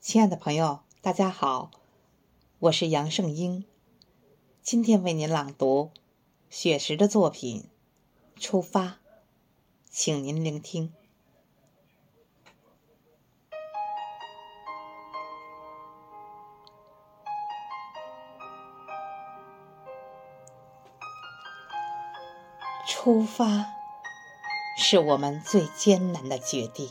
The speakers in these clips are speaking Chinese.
亲爱的朋友，大家好，我是杨胜英，今天为您朗读雪石的作品《出发》，请您聆听。出发，是我们最艰难的决定。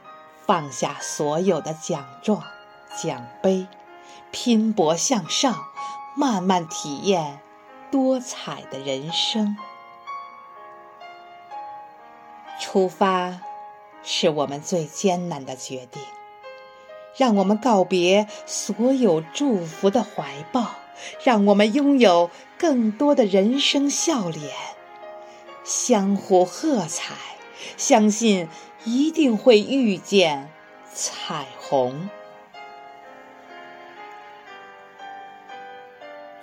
放下所有的奖状、奖杯，拼搏向上，慢慢体验多彩的人生。出发是我们最艰难的决定，让我们告别所有祝福的怀抱，让我们拥有更多的人生笑脸，相互喝彩，相信。一定会遇见彩虹。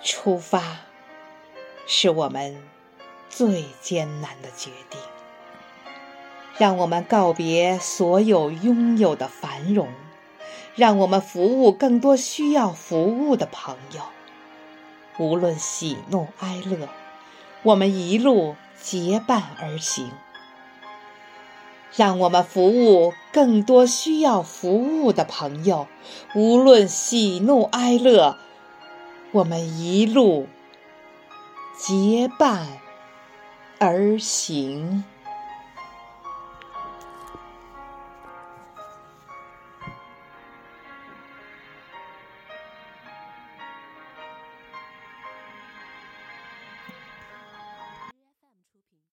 出发是我们最艰难的决定，让我们告别所有拥有的繁荣，让我们服务更多需要服务的朋友。无论喜怒哀乐，我们一路结伴而行。让我们服务更多需要服务的朋友，无论喜怒哀乐，我们一路结伴而行。